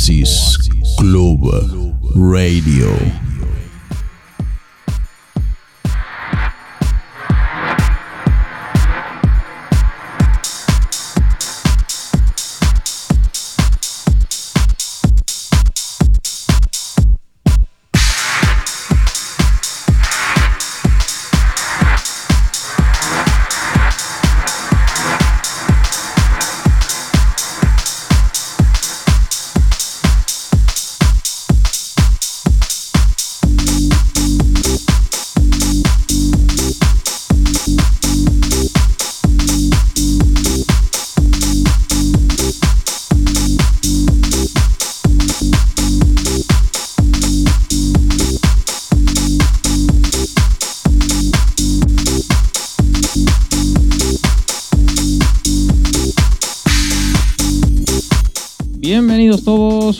Oasis Club Radio.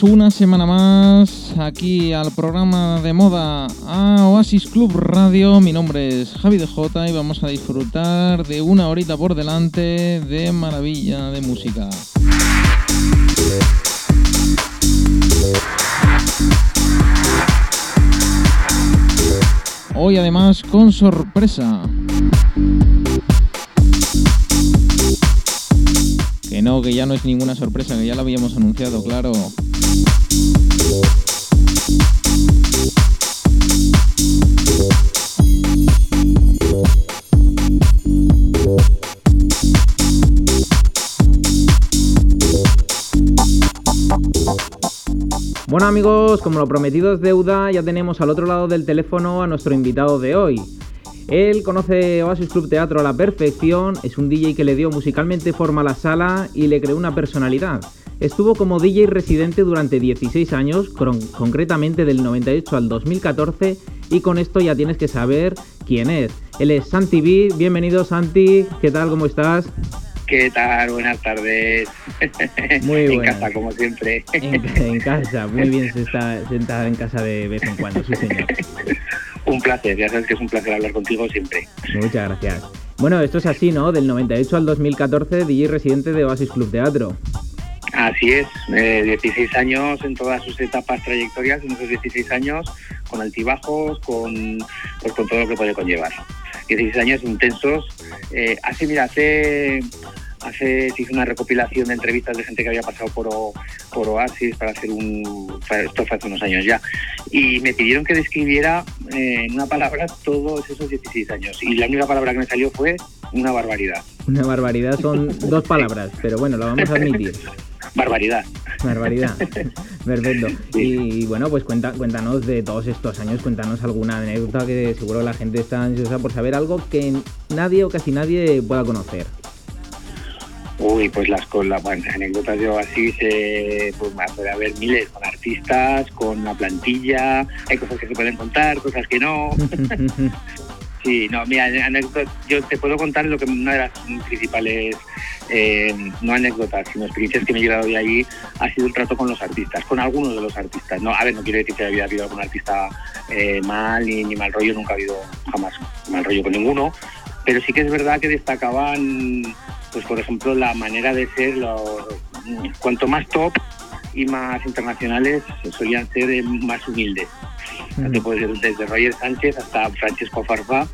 Una semana más aquí al programa de moda a Oasis Club Radio. Mi nombre es Javi DJ y vamos a disfrutar de una horita por delante de maravilla de música. Hoy además con sorpresa. Que no, que ya no es ninguna sorpresa, que ya lo habíamos anunciado, claro. Bueno amigos, como lo prometido es deuda, ya tenemos al otro lado del teléfono a nuestro invitado de hoy. Él conoce Oasis Club Teatro a la perfección, es un DJ que le dio musicalmente forma a la sala y le creó una personalidad. Estuvo como DJ residente durante 16 años, concretamente del 98 al 2014, y con esto ya tienes que saber quién es. Él es Santi B. Bienvenido Santi, ¿qué tal? ¿Cómo estás? ¿Qué tal? Buenas tardes. Muy En casa, como siempre. En, en casa, muy bien se está sentada en casa de vez en cuando, sí señor. Un placer, ya sabes que es un placer hablar contigo siempre. Muchas gracias. Bueno, esto es así, ¿no? Del 98 al 2014, DJ residente de Oasis Club Teatro. Así es, eh, 16 años en todas sus etapas trayectorias, en esos 16 años, con altibajos, con, pues, con todo lo que puede conllevar. 16 años intensos. Eh, hace, mira, hace hace se hizo una recopilación de entrevistas de gente que había pasado por, O- por Oasis para hacer un esto fue hace unos años ya y me pidieron que describiera eh, en una palabra todos esos 16 años y la única palabra que me salió fue una barbaridad Una barbaridad, son dos palabras, pero bueno, lo vamos a admitir. barbaridad Barbaridad. Perfecto. Y, bueno, pues cuenta, cuéntanos de todos estos años, cuéntanos alguna anécdota que seguro la gente está ansiosa por saber algo que nadie o casi nadie pueda conocer. Uy, pues las con las bueno, anécdotas de Oasis, eh, pues puede haber miles con artistas, con la plantilla, hay cosas que se pueden contar, cosas que no. Sí, no, mira, anécdotas, yo te puedo contar lo que una de las principales, eh, no anécdotas, sino experiencias que me he llevado de allí ha sido el trato con los artistas, con algunos de los artistas. No, a ver, no quiero decir que haya habido algún artista eh, mal ni, ni mal rollo, nunca ha habido jamás mal rollo con ninguno, pero sí que es verdad que destacaban, pues por ejemplo, la manera de ser, lo- cuanto más top y más internacionales solían ser eh, más humildes. Puedes ir desde Roger Sánchez hasta Francesco Farfá,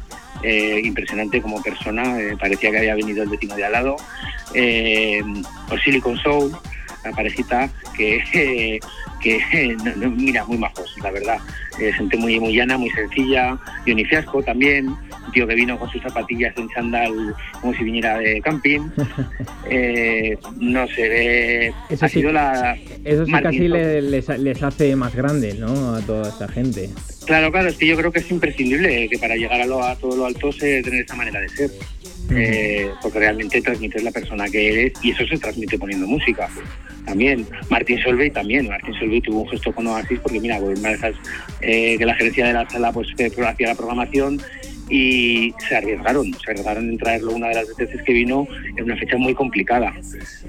eh, impresionante como persona, eh, parecía que había venido el vecino de al lado. Eh, o Silicon Soul, la parejita que, que no, no, mira, muy majos, la verdad. Eh, gente muy, muy llana, muy sencilla. Johnny Fiasco también, un tío que vino con sus zapatillas en chándal como si viniera de camping. Eh, no sé, eh, Eso ha sí. sido la, Eso sí Martín, casi le- les, les hace más grandes, ¿no? A toda esta gente. Claro, claro, es que yo creo que es imprescindible que para llegar a, lo, a todo lo alto se tener esa manera de ser. Eh, porque realmente transmites la persona que eres y eso se transmite poniendo música. También, Martín Solveig también. Martín Solveig tuvo un gesto con Oasis porque, mira, pues una de esas eh, que la gerencia de la sala pues que hacía la programación y se arriesgaron, se arriesgaron en traerlo una de las veces que vino en una fecha muy complicada.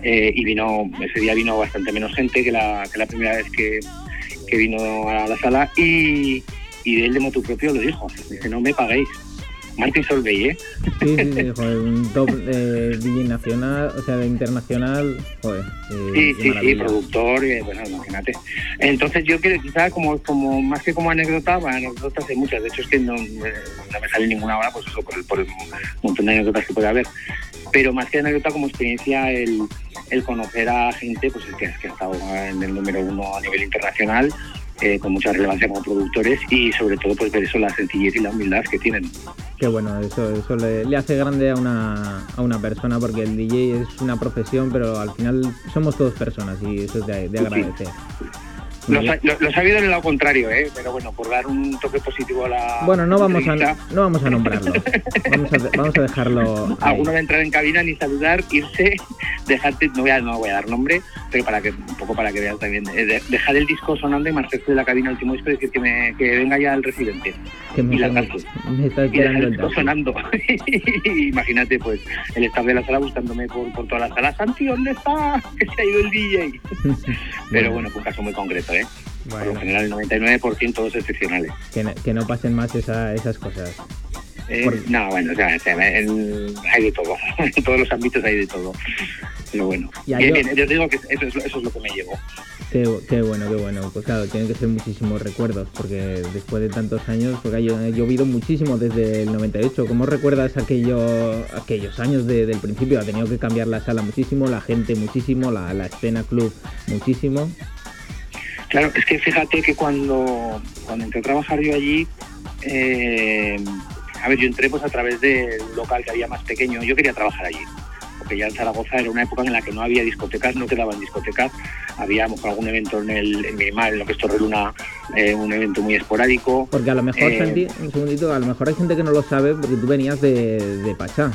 Eh, y vino, ese día vino bastante menos gente que la, que la primera vez que, que vino a la sala y, y él de motu propio lo dijo, dice no me paguéis, Martín Solvey, ¿eh? Sí, sí, sí, joder, un top eh, DJ nacional, o sea, de internacional, joder. Eh, sí, sí, sí, productor, y, bueno, imagínate. Entonces yo quiero, quizás como, como más que como anécdota, bueno, anécdotas hay muchas, de hecho es que no, no me sale ninguna ahora, pues eso, por el, por el montón de anécdotas que puede haber. Pero más que anécdota como experiencia, el, el conocer a gente pues, que, que ha estado en el número uno a nivel internacional, eh, con mucha relevancia como productores y sobre todo pues ver eso, la sencillez y la humildad que tienen. Qué bueno, eso, eso le, hace grande a una, a una persona porque el DJ es una profesión, pero al final somos todos personas y eso es de, de agradecer. Los ha, los ha, habido en el lado contrario, ¿eh? pero bueno, por dar un toque positivo a la. Bueno, no vamos, a, no vamos a nombrarlo. vamos, a, vamos a dejarlo. Alguno de entrar en cabina ni saludar, irse, dejarte. No voy, a, no voy a dar nombre, pero para que un poco para que veas también. Eh, dejar el disco sonando y marcharse de la cabina último disco y decir que, me, que venga ya el residente. Que me, y la me está esperando el disco sonando. Imagínate, pues, el staff de la sala buscándome por, por toda la sala. Santi, ¿dónde está? Que se ha ido el DJ. pero bueno, fue un caso muy concreto, ¿eh? Por lo general, el 99% todos excepcionales. Que no, que no pasen más esa, esas cosas. Eh, No, bueno, o sea, hay de todo. en todos los ámbitos hay de todo. Pero bueno, bien, yo, bien, yo digo que eso es, eso es lo que me llevó. Qué, qué, bueno, qué bueno. Pues claro, tienen que ser muchísimos recuerdos, porque después de tantos años, porque ha llovido muchísimo desde el 98. ¿Cómo recuerdas aquello, aquellos años de, del principio? Ha tenido que cambiar la sala muchísimo, la gente muchísimo, la, la escena club muchísimo. Claro, es que fíjate que cuando, cuando entré a trabajar yo allí, eh, a ver, yo entré pues a través del local que había más pequeño, yo quería trabajar allí, porque ya en Zaragoza era una época en la que no había discotecas, no quedaban discotecas, había algún evento en el en Minimal, en lo que es Torreluna, eh, un evento muy esporádico. Porque a lo mejor, eh, un segundito, a lo mejor hay gente que no lo sabe porque tú venías de, de Pachá.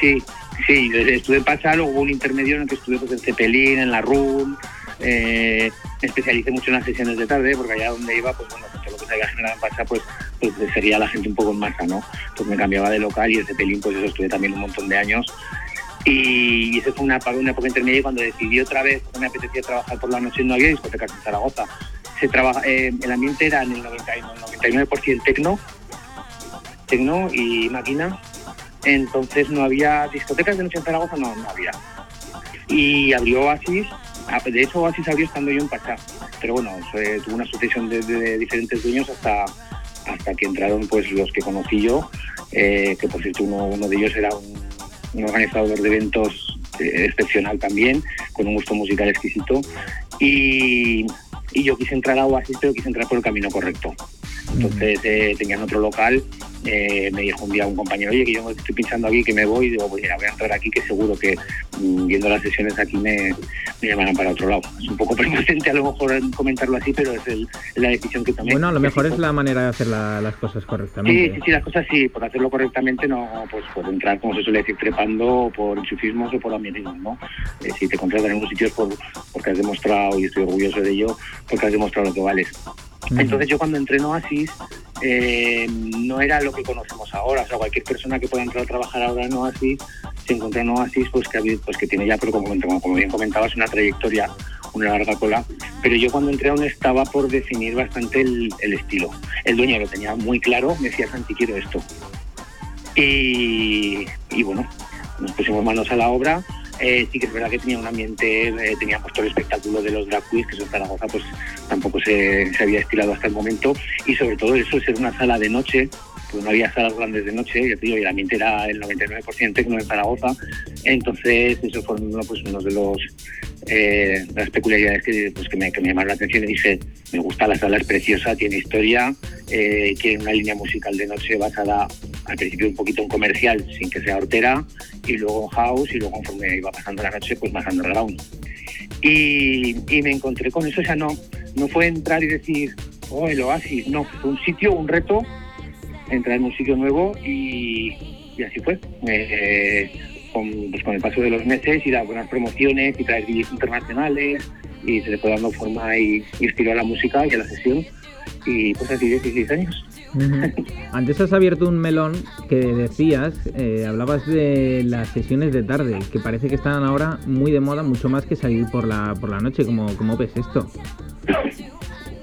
Sí, sí, estuve en Pachá, luego hubo un intermedio en el que estuve pues, en Cepelín, en la RUM, eh, me especialicé mucho en las sesiones de tarde, porque allá donde iba, pues bueno, todo lo que se había generado en Pasa, pues, pues sería la gente un poco en masa, ¿no? Pues me cambiaba de local y ese pelín, pues eso estuve también un montón de años. Y eso fue una, una época intermedia cuando decidí otra vez, me apetecía trabajar por la noche, no había discotecas en Zaragoza. Se trabaja, eh, el ambiente era en el 99% tecno, tecno y máquina. Entonces no había discotecas de noche en Zaragoza, no, no había. Y abrió Oasis Ah, de hecho, así salió estando yo en Pachá. Pero bueno, tuvo una sucesión de, diferentes dueños hasta, hasta que entraron pues los que conocí yo, eh, que por cierto uno, de ellos era un, organizador de eventos eh, excepcional también, con un gusto musical exquisito. Y, y yo quise entrar a Oasis, pero quise entrar por el camino correcto. Entonces eh, tenían otro local, eh, me dijo un día un compañero, oye, que yo estoy pinchando aquí, que me voy, y digo, pues mira, voy a entrar aquí, que seguro que mm, viendo las sesiones aquí me, me, para otro lado. Es un poco prepotente a lo mejor comentarlo así, pero es, el, la decisión que tomé. Bueno, a lo mejor es la manera de hacer las cosas correctamente. Sí, sí, sí, las cosas sí, por hacerlo correctamente, no pues por entrar, como se suele decir, trepando por enchufismos o por amiguismo, ¿no? Eh, si te contratan en un sitio es por, porque has demostrado, y estoy orgulloso de ello, porque has demostrado lo que vales. Entonces yo cuando entré en Oasis eh, no era lo que conocemos ahora, o sea, cualquier persona que pueda entrar a trabajar ahora en Oasis se encuentra en Oasis pues que, pues que tiene ya, pero como, como bien comentabas, una trayectoria, una larga cola, pero yo cuando entré aún estaba por definir bastante el, estilo. El dueño lo tenía muy claro, me decía, Santi, quiero esto. Y, y bueno, nos pusimos manos a la obra eh, sí que es verdad que tenía un ambiente, eh, teníamos todo el espectáculo de los drag queens, que eso en Zaragoza pues tampoco se, se, había estilado hasta el momento, y sobre todo eso, ser una sala de noche, pues no había salas grandes de noche, ya te digo, y el ambiente era el 99% tecno en Zaragoza, entonces eso fue uno, pues, uno de los eh, las peculiaridades que, pues, que, me, que me llamaron la atención y dije, me gusta la sala, es preciosa, tiene historia, eh, tiene una línea musical de noche basada al principio un poquito en comercial, sin que sea hortera, y luego house, y luego conforme iba pasando la noche, pues más underground. Y, y me encontré con eso, o sea, no, no fue entrar y decir, oh, el oasis, no, fue un sitio, un reto, entrar en un sitio nuevo y, y así fue. Eh, con, pues, con el paso de los meses y dar buenas promociones y traer vídeos internacionales y se le fue dando forma y, y estilo a la música y a la sesión y pues así 16 años. Antes has abierto un melón que decías, eh, hablabas de las sesiones de tarde, que parece que están ahora muy de moda, mucho más que salir por la, por la noche. ¿Cómo, cómo ves esto?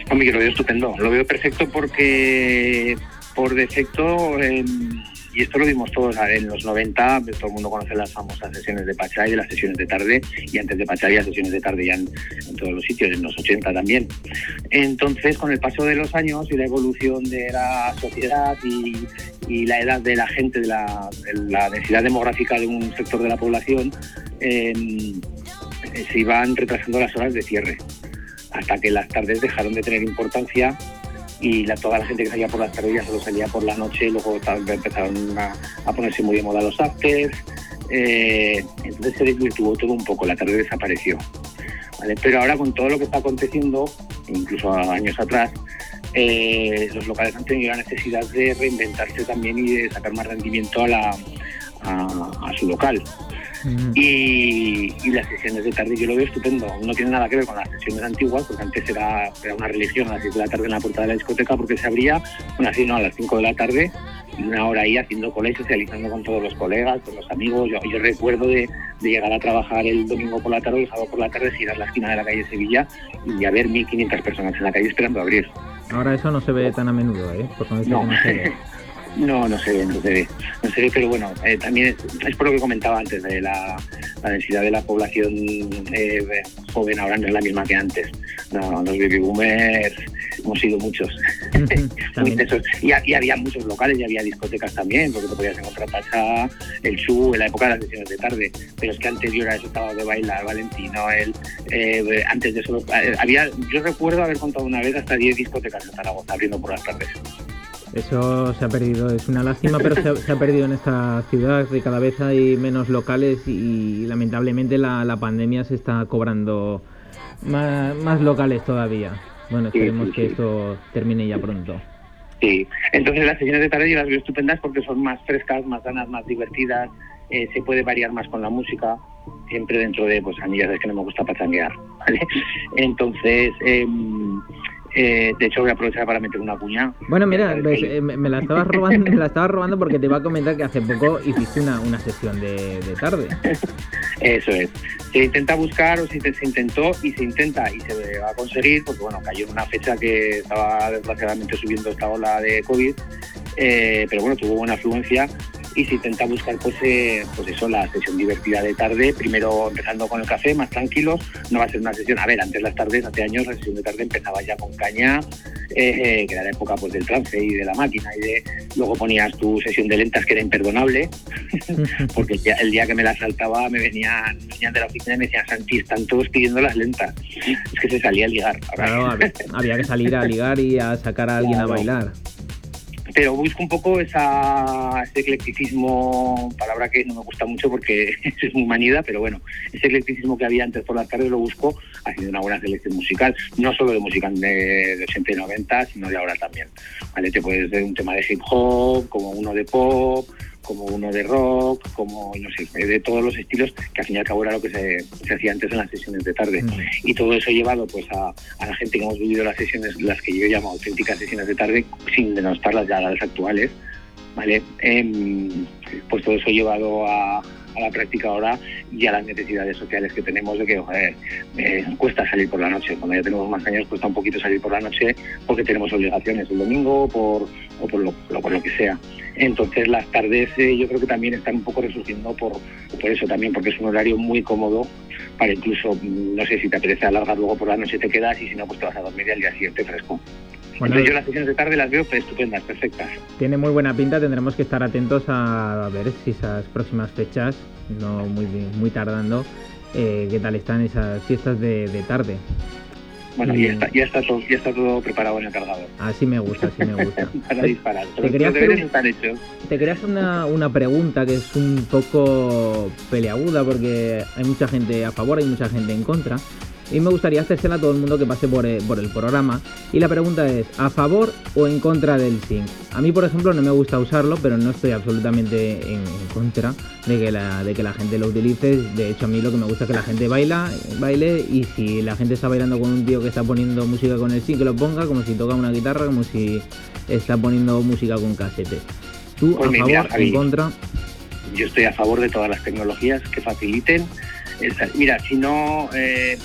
A mí lo veo estupendo, lo veo perfecto porque por defecto, em, y esto lo vimos todos en los 90, todo el mundo conoce las famosas sesiones de Pachay, las sesiones de tarde, y antes de Pachay, las sesiones de tarde ya en, todos los sitios, en los 80 también. Entonces, con el paso de los años y la evolución de la sociedad y, la edad de la gente, de la, densidad demográfica de un sector de la población, em, se iban retrasando las horas de cierre, hasta que las tardes dejaron de tener importancia y la, toda la gente que salía por las tardes ya solo salía por la noche, y luego empezaron a, ponerse muy de moda los afters, eh, entonces se desvirtuó todo un poco, la tarde desapareció. Pero ahora con todo lo que está aconteciendo, incluso años atrás, eh, los locales han tenido la necesidad de reinventarse también y de sacar más rendimiento a su local. Y, las sesiones de tarde yo lo veo estupendo. No tiene nada que ver con las sesiones antiguas, porque antes era, era una religión a las 6 de la tarde en la puerta de la discoteca, porque se abría una no, a las 5 de la tarde y una hora ahí haciendo cola y socializando con todos los colegas, con los amigos. Yo, yo recuerdo de, llegar a trabajar el domingo por la tarde, el sábado por la tarde, ir a la esquina de la calle Sevilla y a ver 1.500 personas en la calle esperando abrir. Ahora eso no se ve tan a menudo, ¿eh? no, no No, no se ve, no se ve, no se ve pero bueno, eh, también es, por lo que comentaba antes, de la, densidad de la población eh, joven ahora no es la misma que antes. No, los baby boomers hemos sido muchos, muy intensos. Y, había muchos locales y había discotecas también, porque te podías encontrar Pacha, el Chu, en la época de las sesiones de tarde, pero es que anterior a eso estaba de bailar, Valentino, el, eh, antes de eso, había, yo recuerdo haber contado una vez hasta 10 discotecas en Zaragoza abriendo por las tardes. Eso se ha perdido, es una lástima, pero se ha, perdido en esta ciudad, de cada vez hay menos locales y, lamentablemente la, pandemia se está cobrando más, locales todavía. Bueno, esperemos que esto termine ya pronto. Sí, entonces las sesiones de tarde yo las veo estupendas porque son más frescas, más ganas, más divertidas, eh, se puede variar más con la música, siempre dentro de, pues a mí ya que no me gusta pachanguear, ¿vale? Entonces, eh, eh, de hecho, voy a aprovechar para meter una cuña. Bueno, mira, eh, me, la estabas robando, me la estaba robando porque te iba a comentar que hace poco hiciste una, una sesión de, tarde. Eso es. Se intenta buscar o se, se, intentó y se intenta y se va a conseguir, porque bueno, cayó en una fecha que estaba desgraciadamente subiendo esta ola de COVID, eh, pero bueno, tuvo buena afluencia y se intenta buscar pues, eh, pues eso, la sesión divertida de tarde, primero empezando con el café, más tranquilos, no va a ser una sesión, a ver, antes las tardes, hace años la sesión de tarde empezaba ya con caña, eh, eh, que era la época pues del trance y de la máquina y de luego ponías tu sesión de lentas que era imperdonable, porque el día, que me la saltaba me venían, venían de la oficina y me decían, Santi, están todos pidiendo las lentas, es que se salía a ligar. Claro, había que salir a ligar y a sacar a alguien a bailar pero busco un poco esa, ese eclecticismo, palabra que no me gusta mucho porque es muy manida, pero bueno, ese eclecticismo que había antes por las tardes lo busco haciendo una buena selección musical, no solo de música de, de 80 y 90, sino de ahora también. ¿vale? Te puedes ver un tema de hip hop, como uno de pop, como uno de rock, como, no sé, de todos los estilos, que al fin y al cabo era lo que se, hacía antes en las sesiones de tarde. Mm. Y todo eso llevado pues a, la gente que hemos vivido las sesiones, las que yo llamo auténticas sesiones de tarde, sin denostar las ya las actuales, ¿vale? Em, pues todo eso llevado a, a la práctica ahora y a las necesidades sociales que tenemos de que eh, cuesta salir por la noche. Cuando ya tenemos más años cuesta un poquito salir por la noche porque tenemos obligaciones el domingo por, o por lo, lo que sea. Entonces las tardes eh, yo creo que también están un poco resurgiendo por, por eso también, porque es un horario muy cómodo para incluso, mm, no sé si te apetece alargar luego por la noche te quedas y si no pues te vas a dormir al día siguiente fresco. Bueno, yo las sesiones de tarde las veo estupendas, perfectas. Tiene muy buena pinta, tendremos que estar atentos a ver si esas próximas fechas, no muy, muy tardando, eh, qué tal están esas fiestas de, tarde. Bueno, ya, está, ya, está todo, ya está todo preparado en el cargador. Así me gusta, así me gusta. Para disparar. Te quería hacer, Te quería hacer una, una pregunta que es un poco peleaguda porque hay mucha gente a favor, hay mucha gente en contra y me gustaría hacérsela a todo el mundo que pase por el, programa. Y la pregunta es, ¿a favor o en contra del sync? A mí, por ejemplo, no me gusta usarlo, pero no estoy absolutamente en, contra de que, la, de que la gente lo utilice. De hecho, a mí lo que me gusta es que la gente baila, baile y si la gente está bailando con un tío que está poniendo música con el sync, que lo ponga como si toca una guitarra, como si está poniendo música con casete. ¿Tú pues a favor o en contra? Yo estoy a favor de todas las tecnologías que faciliten. Mira, si no... Eh,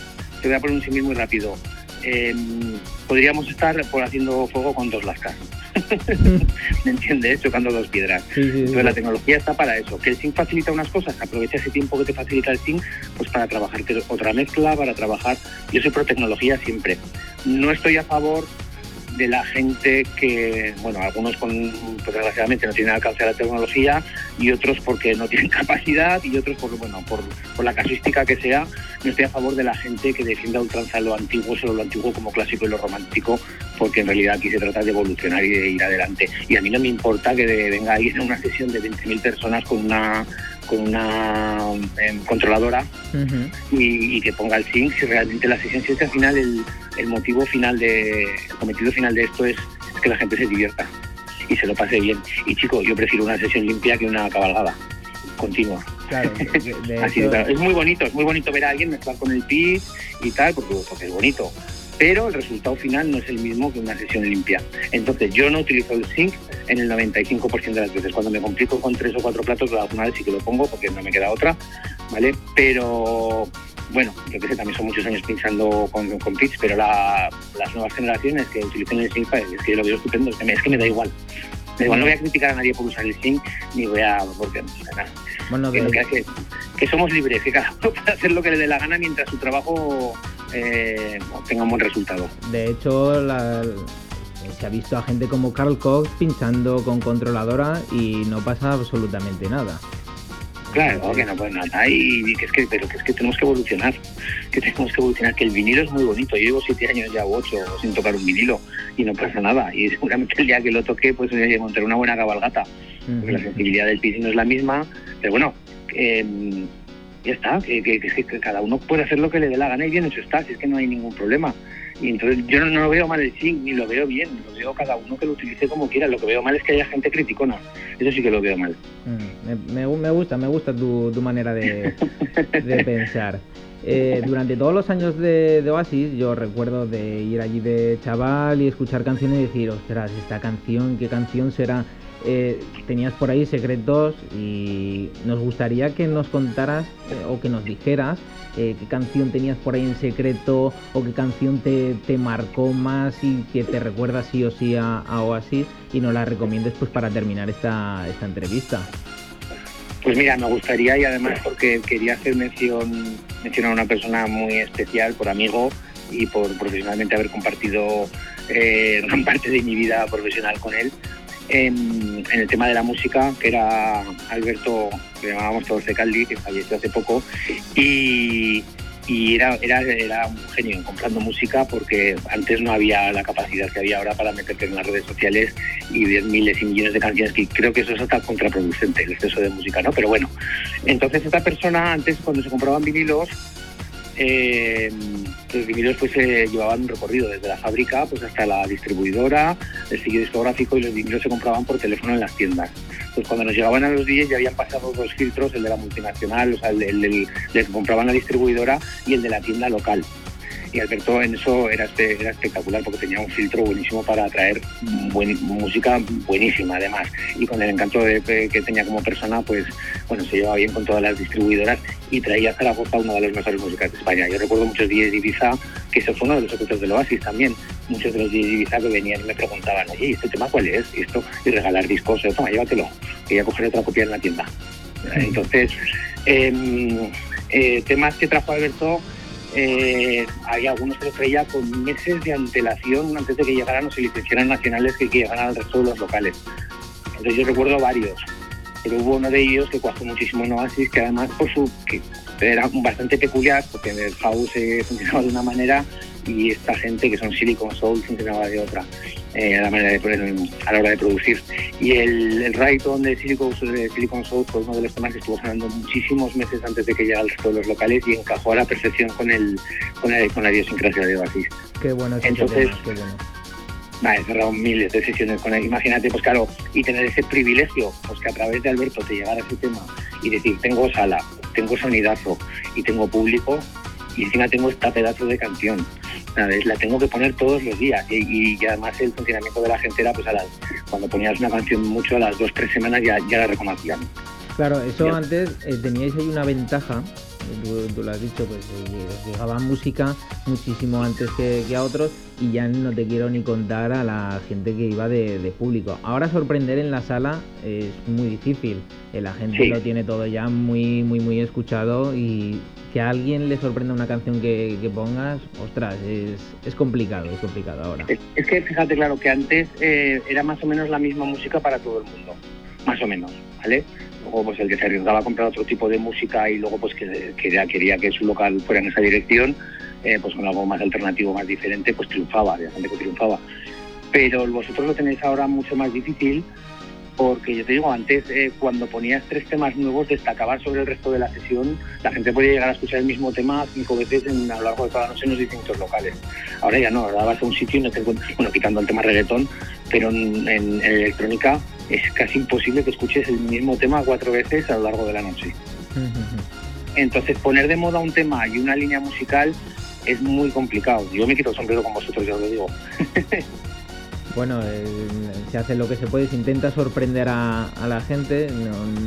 te voy a poner un símil muy rápido. Em, podríamos estar por haciendo fuego con dos lascas. ¿Me entiendes? Chocando dos piedras. Entonces la tecnología está para eso. Que el sync facilita unas cosas, aprovecha ese tiempo que te facilita el sync, pues para trabajar otra mezcla, para trabajar. Yo soy pro tecnología siempre. No estoy a favor de la gente que, bueno, algunos con, pues desgraciadamente no tienen alcance a la tecnología y otros porque no tienen capacidad y otros porque, bueno, por, por la casuística que sea, no estoy a favor de la gente que defienda ultranza lo antiguo, solo lo antiguo como clásico y lo romántico, porque en realidad aquí se trata de evolucionar y de ir adelante. Y a mí no me importa que venga ahí en una sesión de 20.000 personas con una con una em, controladora y, que ponga el sync si realmente la sesión, si es que al final el, el motivo final de, el cometido final de esto es, que la gente se divierta y se lo pase bien. Y chicos, yo prefiero una sesión limpia que una cabalgada continua. Claro, Es muy bonito, es muy bonito ver a alguien mezclar con el PIB y tal, porque, porque es bonito pero el resultado final no es el mismo que una sesión limpia. Entonces yo no utilizo el sync en el 95% de las veces. Cuando me complico con tres o cuatro platos, alguna vez sí que lo pongo porque no me queda otra, ¿vale? Pero bueno, yo que sé, también son muchos años pinchando con, con pitch, pero las nuevas generaciones que utilicen el sync, es que yo lo veo estupendo, es que es que me da igual. Igual, no voy a criticar a nadie por usar el sync, ni voy a... porque nada. Bueno, que, que, que, somos libres, que cada uno puede hacer lo que le dé la gana mientras su trabajo eh, tenga un buen resultado. De hecho, se ha visto a gente como Carl Cox pinchando con controladora y no pasa absolutamente nada. Claro, que no pasa nada. Y que es que, pero que es que tenemos que evolucionar. Que tenemos que evolucionar. Que el vinilo es muy bonito. Yo llevo siete años ya, ocho, sin tocar un vinilo y no pasa nada. Y seguramente el día que lo toque, pues voy a montar una buena cabalgata. Porque la sensibilidad del piso no es la misma. Pero bueno, eh, ya está, que, que, cada uno puede hacer lo que le dé la gana y bien hecho está, si es que no hay ningún problema. Y entonces yo no, lo veo mal el sync, ni lo veo bien, lo veo cada uno que lo utilice como quiera. Lo que veo mal es que haya gente criticona, eso sí que lo veo mal. Mm, me, me, gusta, me gusta tu, tu manera de, de pensar. Eh, durante todos los años de, de, Oasis, yo recuerdo de ir allí de chaval y escuchar canciones y decir, ostras, esta canción, ¿qué canción será? Eh, tenías por ahí secretos y nos gustaría que nos contaras eh, o que nos dijeras eh, qué canción tenías por ahí en secreto o qué canción te, te marcó más y que te recuerda sí o sí a, Oasis y nos la recomiendes pues para terminar esta, esta entrevista. Pues mira, me gustaría y además porque quería hacer mención, mencionar a una persona muy especial por amigo y por profesionalmente haber compartido gran parte de mi vida profesional con él en, el tema de la música, que era Alberto, que llamábamos todos de Caldi, que falleció hace poco, y, era, era, era, un genio comprando música porque antes no había la capacidad que había ahora para meterte en las redes sociales y ver miles y millones de canciones, que creo que eso es hasta contraproducente, el exceso de música, ¿no? Pero bueno, entonces esta persona antes cuando se compraban vinilos, eh, los vinilos pues se llevaban un recorrido desde la fábrica pues hasta la distribuidora, el sitio discográfico y los vinilos se compraban por teléfono en las tiendas. Pues cuando nos llegaban a los días ya habían pasado dos filtros, el de la multinacional, o sea, el, el, que compraban la distribuidora y el de la tienda local y Alberto en eso era, era espectacular porque tenía un filtro buenísimo para atraer música buenísima además y con el encanto que tenía como persona pues bueno se llevaba bien con todas las distribuidoras y traía a Zaragoza una de las mejores músicas de España. Yo recuerdo muchos días de Ibiza que eso fue uno de los secretos del Oasis también. Muchos de los días de Ibiza que venían y me preguntaban, oye, ¿este tema cuál es? Y esto, y regalar discos, toma, llévatelo, que ya cogeré otra copia en la tienda. Entonces, em, eh, temas que trajo Alberto eh, hay algunos que los traía con meses de antelación antes de que llegaran o se licenciaran nacionales que, llegaran al resto de los locales. Entonces yo recuerdo varios, pero hubo uno de ellos que cuajó muchísimo en Oasis, que además por su que era bastante peculiar, porque el house funcionaba de una manera y esta gente que son Silicon Soul funcionaba de otra eh, a la manera de poner a la hora de producir y el, el Rayton de Silicon, de Silicon Soul fue uno de los temas que estuvo sonando muchísimos meses antes de que llegara al resto de los locales y encajó a la perfección con el con, con la idiosincrasia de Oasis qué bueno entonces qué bueno. he cerrado miles de sesiones con él. Imagínate, pues claro, y tener ese privilegio, pues que a través de Alberto te llegara ese tema y decir, tengo sala, tengo sonidazo y tengo público, y encima tengo esta pedazo de canción. La tengo que poner todos los días y, además el funcionamiento de la gente era pues a las, cuando ponías una canción mucho a las dos, tres semanas ya, ya la reconocían. Claro, eso antes eh, teníais ahí una ventaja tú, lo has dicho, pues llegaba música muchísimo antes que, a otros y ya no te quiero ni contar a la gente que iba de, público. Ahora sorprender en la sala es muy difícil, eh, la gente lo tiene todo ya muy, muy, muy escuchado y que a alguien le sorprenda una canción que, pongas, ostras, es, es, complicado, es complicado ahora. Es, que fíjate, claro, que antes eh, era más o menos la misma música para todo el mundo, más o menos, ¿vale? luego pues el que se arriesgaba a comprar otro tipo de música y luego pues que, ya quería que su local fuera en esa dirección, eh, pues con algo más alternativo, más diferente, pues triunfaba, había gente que triunfaba. Pero vosotros lo tenéis ahora mucho más difícil porque yo te digo, antes eh, cuando ponías tres temas nuevos destacaban sobre el resto de la sesión, la gente podía llegar a escuchar el mismo tema cinco veces en, a lo largo de toda la noche en los distintos locales. Ahora ya no, ahora vas a un sitio y no te encuentras, bueno, quitando el tema reggaetón, pero en electrónica es casi imposible que escuches el mismo tema cuatro veces a lo largo de la noche. Entonces, poner de moda un tema y una línea musical es muy complicado. Yo me quito el sombrero con vosotros, ya os lo digo. bueno, eh, se hace lo que se puede, se intenta sorprender a, la gente,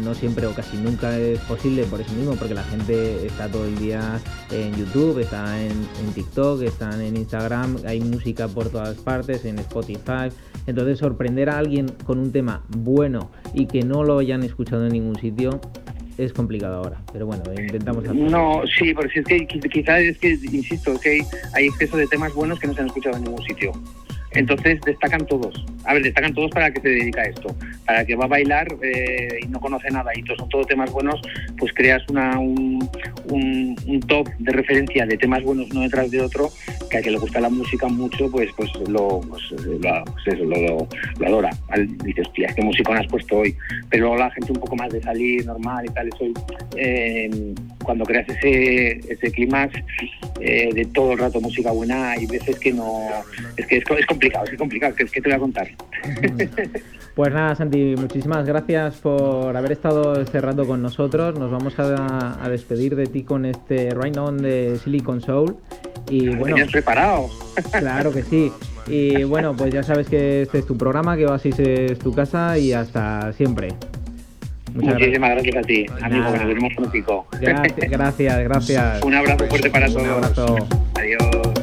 no, siempre o casi nunca es posible por eso mismo, porque la gente está todo el día en YouTube, está en, TikTok, está en Instagram, hay música por todas partes, en Spotify, entonces sorprender a alguien con un tema bueno y que no lo hayan escuchado en ningún sitio es complicado ahora, pero bueno, intentamos hacerlo. No, sí, porque es que quizás es que, insisto, que hay exceso de temas buenos que no se han escuchado en ningún sitio. Entonces destacan todos. A ver, destacan todos para que se dedica a esto. Para que va a bailar eh, y no conoce nada y son todos temas buenos, pues creas una, un, top de referencia de temas buenos uno detrás de otro, que a que le gusta la música mucho, pues pues lo, pues, lo, pues lo, adora. Dices, hostia, ¿qué música has puesto hoy? Pero la gente un poco más de salir normal y tal, eso, eh, cuando creas ese, ese clima eh, de todo el rato música buena, hay veces que no... Es que es, es complicado, es complicado, que, que te voy a contar. Pues nada, Santi, muchísimas gracias por haber estado este rato con nosotros. Nos vamos a, despedir de ti con este Right On de Silicon Soul. Y bueno, preparado. Claro que sí. Y bueno, pues ya sabes que este es tu programa, que Oasis es tu casa y hasta siempre. Muchísimas gracias. a ti, amigo, que nos vemos pronto. Gracias, gracias, gracias. Un abrazo fuerte para todos. Un abrazo. Adiós.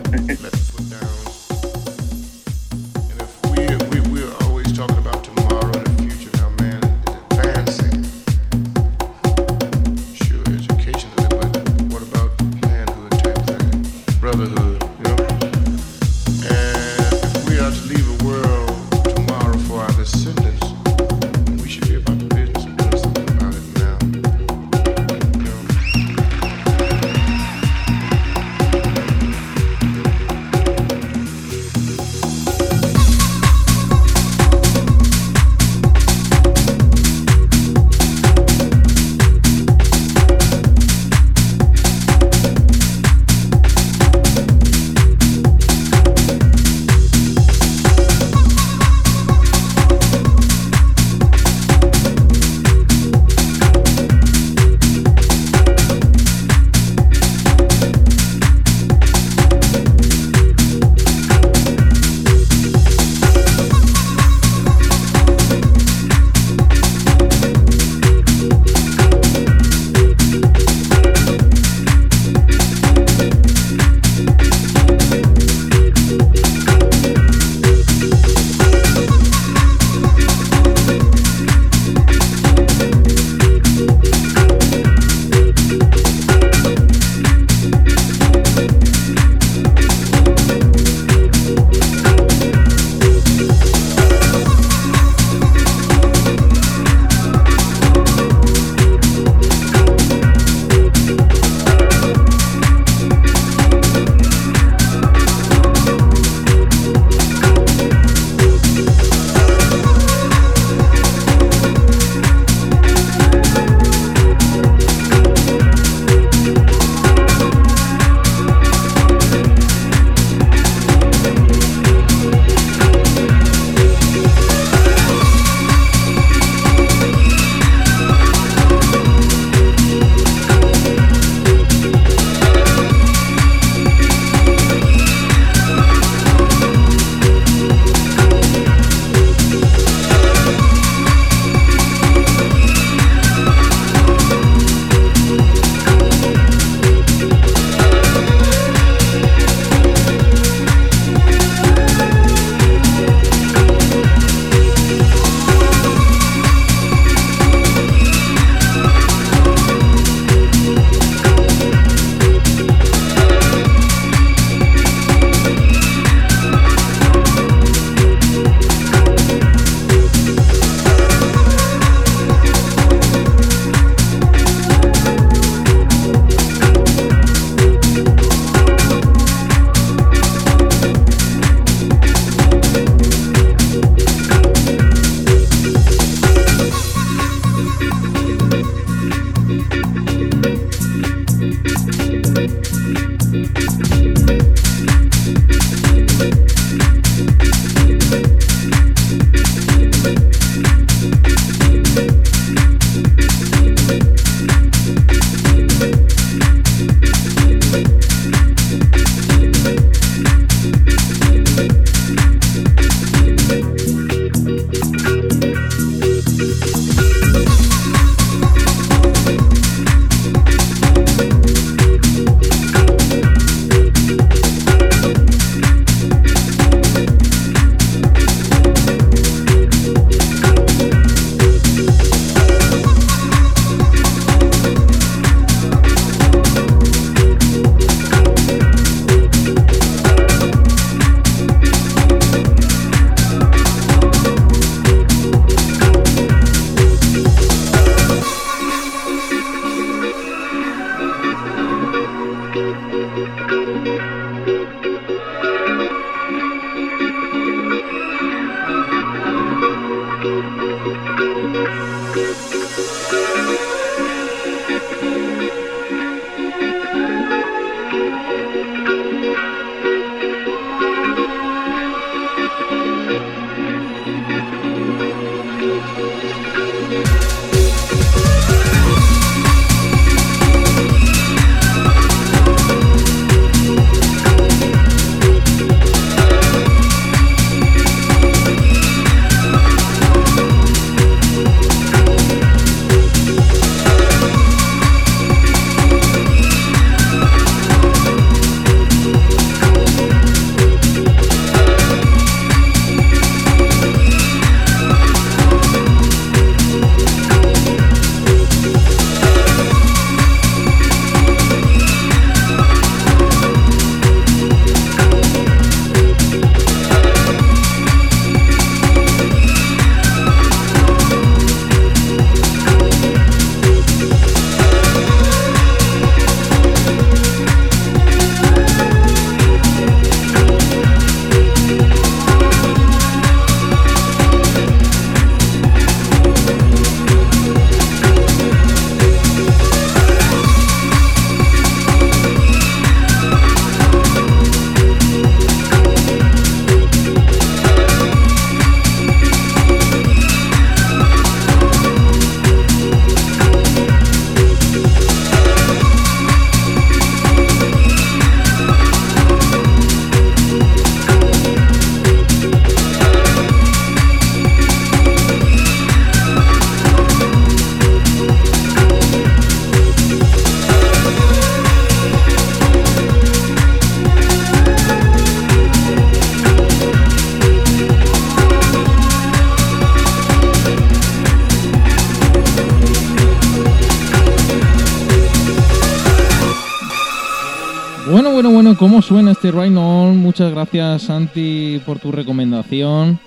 Este? Muchas gracias, Santi, por tu recomendación.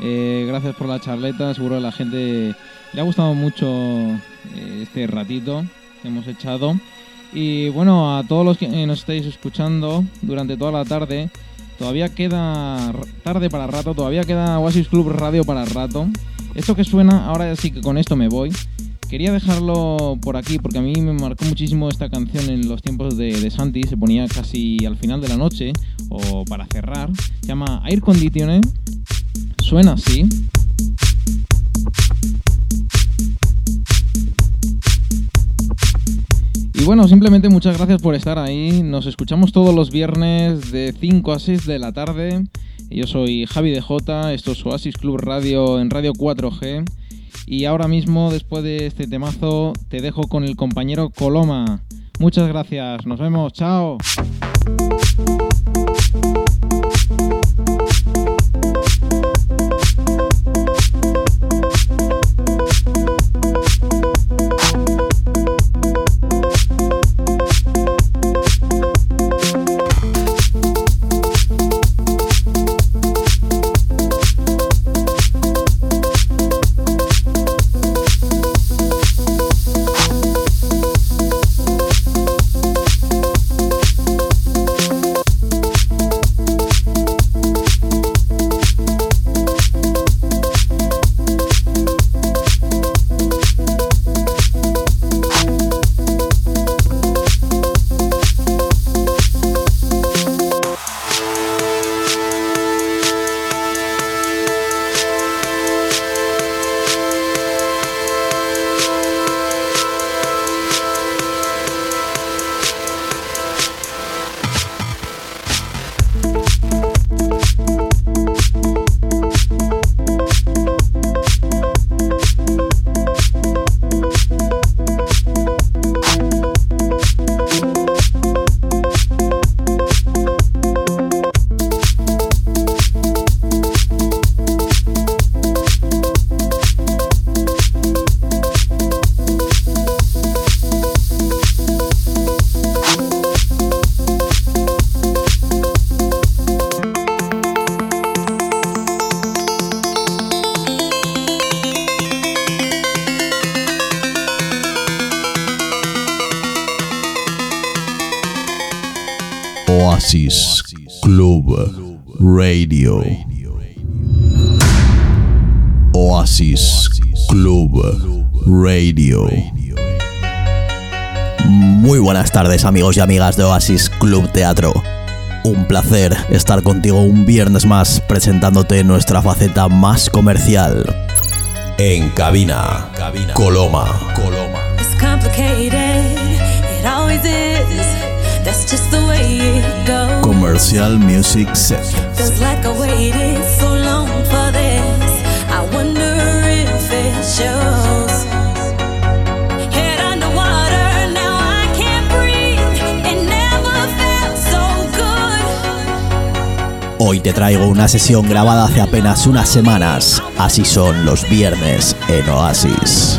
Eh, gracias por la charleta. Seguro a la gente le ha gustado mucho eh, este ratito que hemos echado. Y bueno, a todos los que nos estáis escuchando durante toda la tarde, todavía queda tarde para rato, todavía queda Oasis Club Radio para rato. Esto que suena, ahora sí que con esto me voy. Quería dejarlo por aquí porque a mí me marcó muchísimo esta canción en los tiempos de, Santi, se ponía casi al final de la noche o para cerrar. Se llama Air Conditioner, suena así. Y bueno, simplemente muchas gracias por estar ahí. Nos escuchamos todos los viernes de 5 a 6 de la tarde. Yo soy Javi de J, esto es Oasis Club Radio en Radio 4G. Y ahora mismo, después de este temazo, te dejo con el compañero Coloma. Muchas gracias, nos vemos, chao. Oasis Club Radio. Muy buenas tardes amigos y amigas de Oasis Club Teatro. Un placer estar contigo un viernes más presentándote nuestra faceta más comercial. En cabina, Coloma. Coloma. It's complicated, it Hoy te traigo una sesión grabada hace apenas unas semanas. Así son los viernes en Oasis.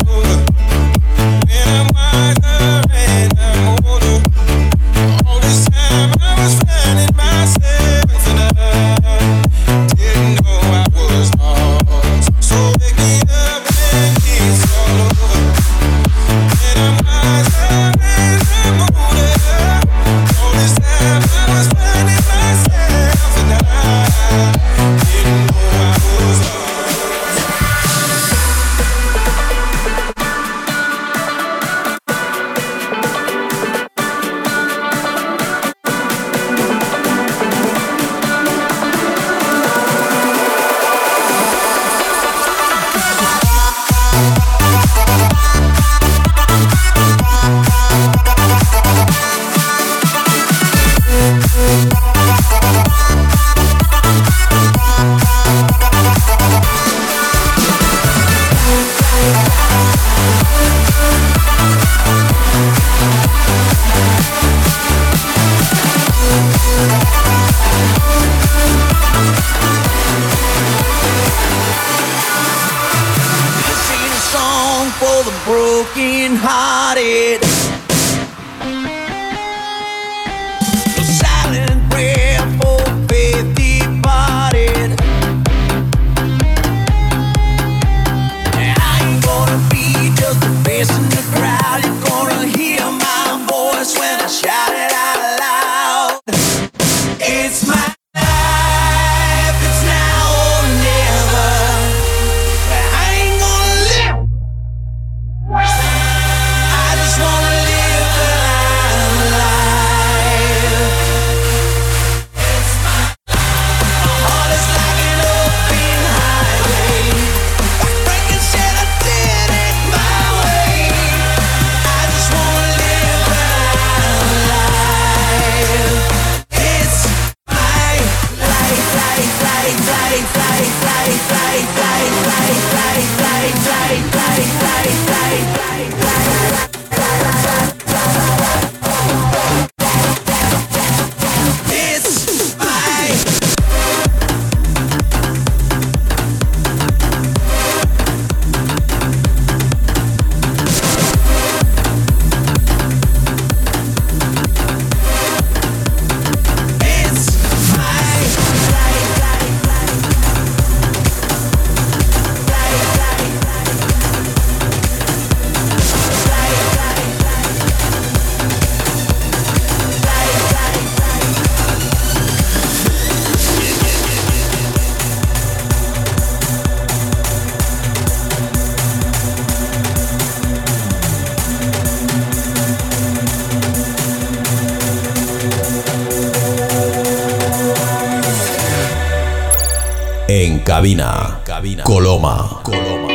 Cabina, cabina. Coloma. Coloma.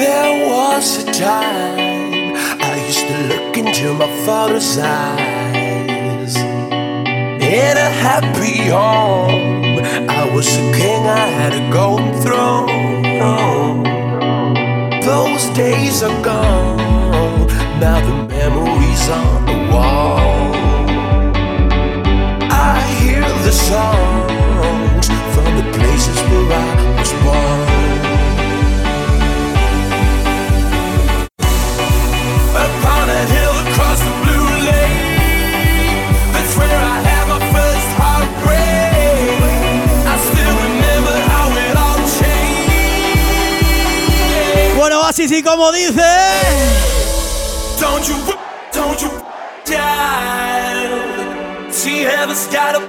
There was a time I used to look into my father's eyes. In a happy home, I was a king, I had a golden throne. Those days are gone, now the memories on the wall. Songs from the places where I was born. Upon a hill across the blue lake, that's where I had my first heartbreak. I still remember how it all changed. Bueno, así sí como dice. Don't you, don't you die. See, heaven's got a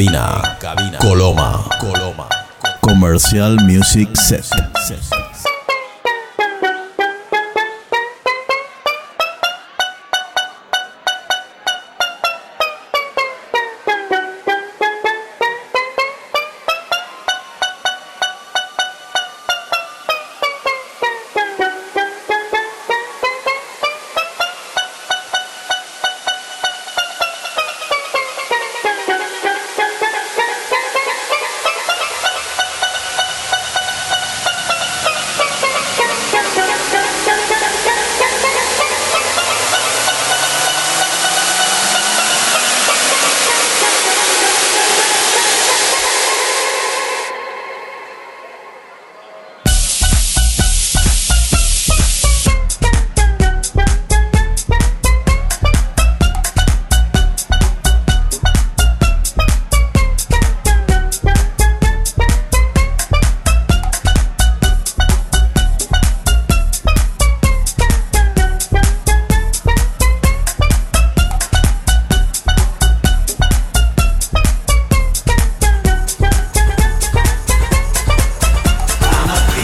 Cabina, Coloma. Coloma. Commercial Music Set.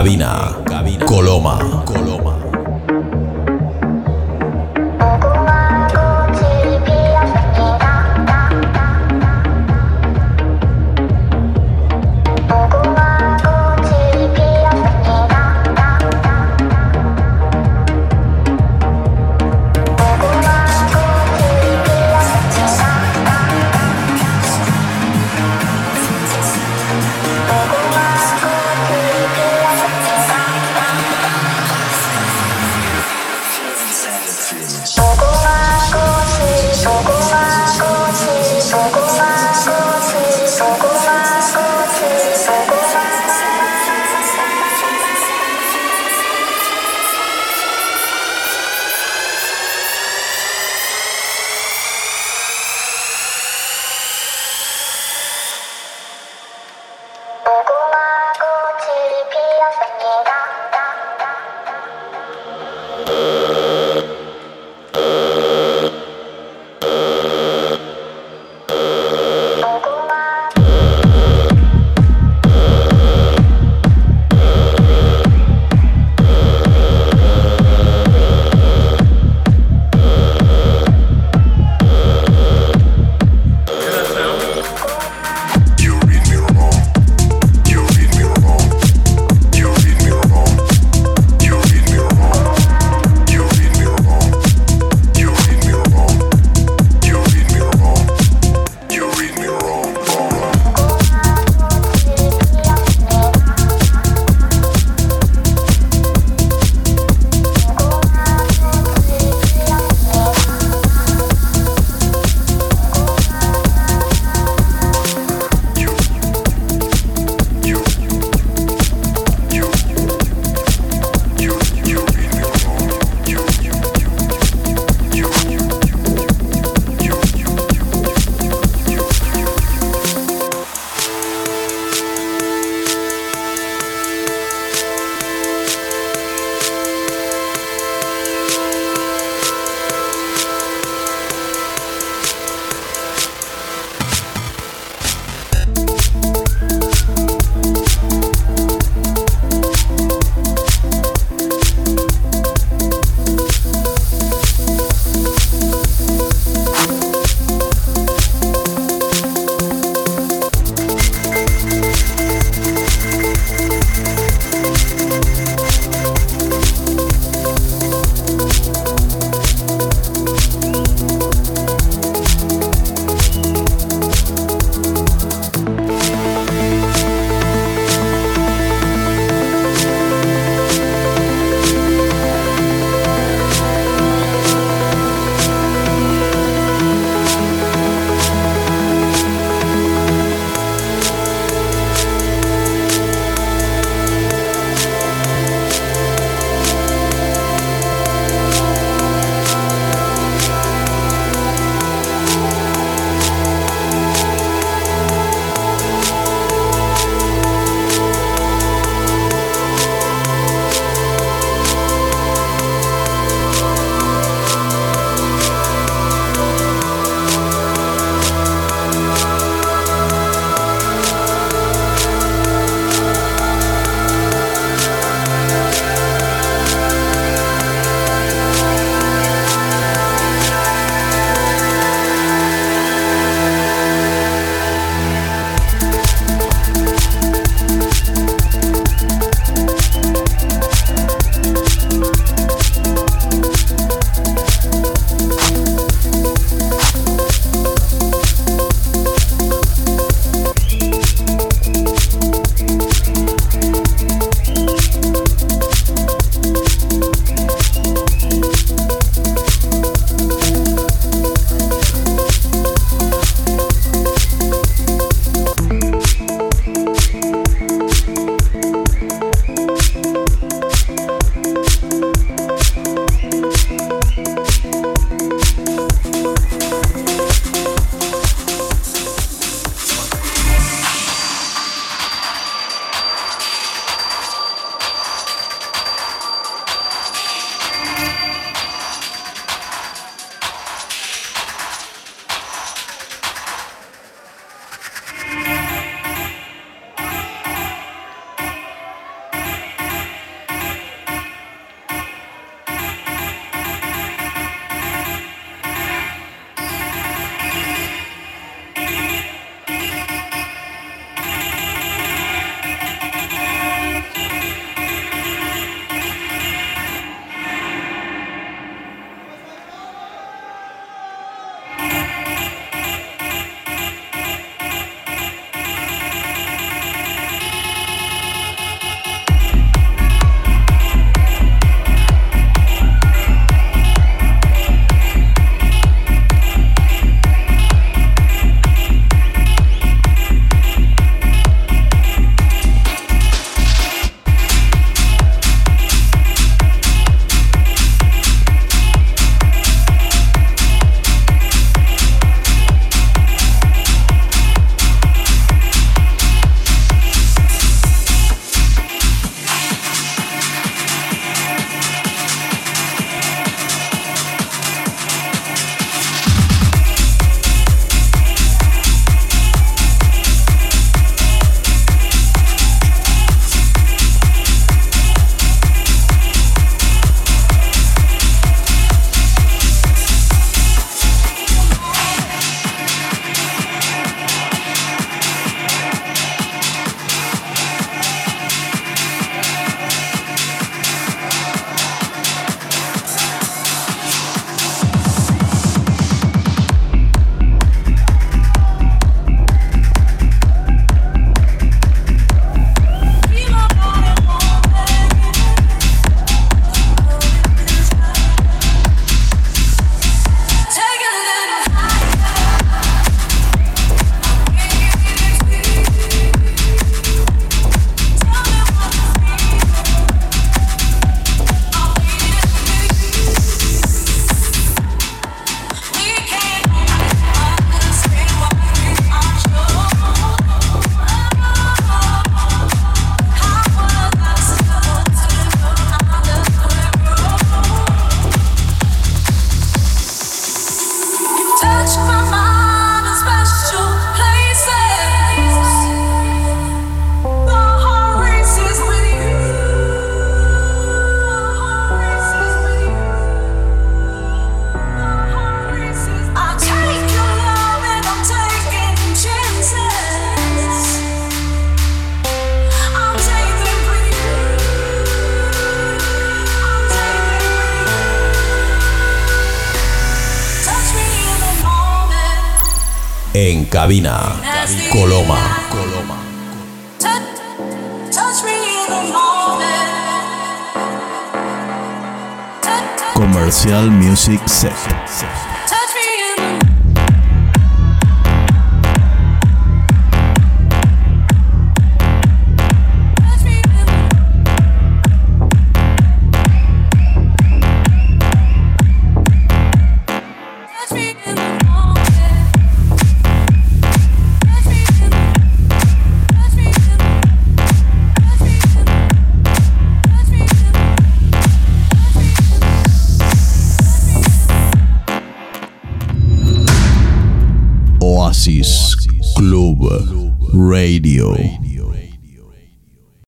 Cabina, Coloma.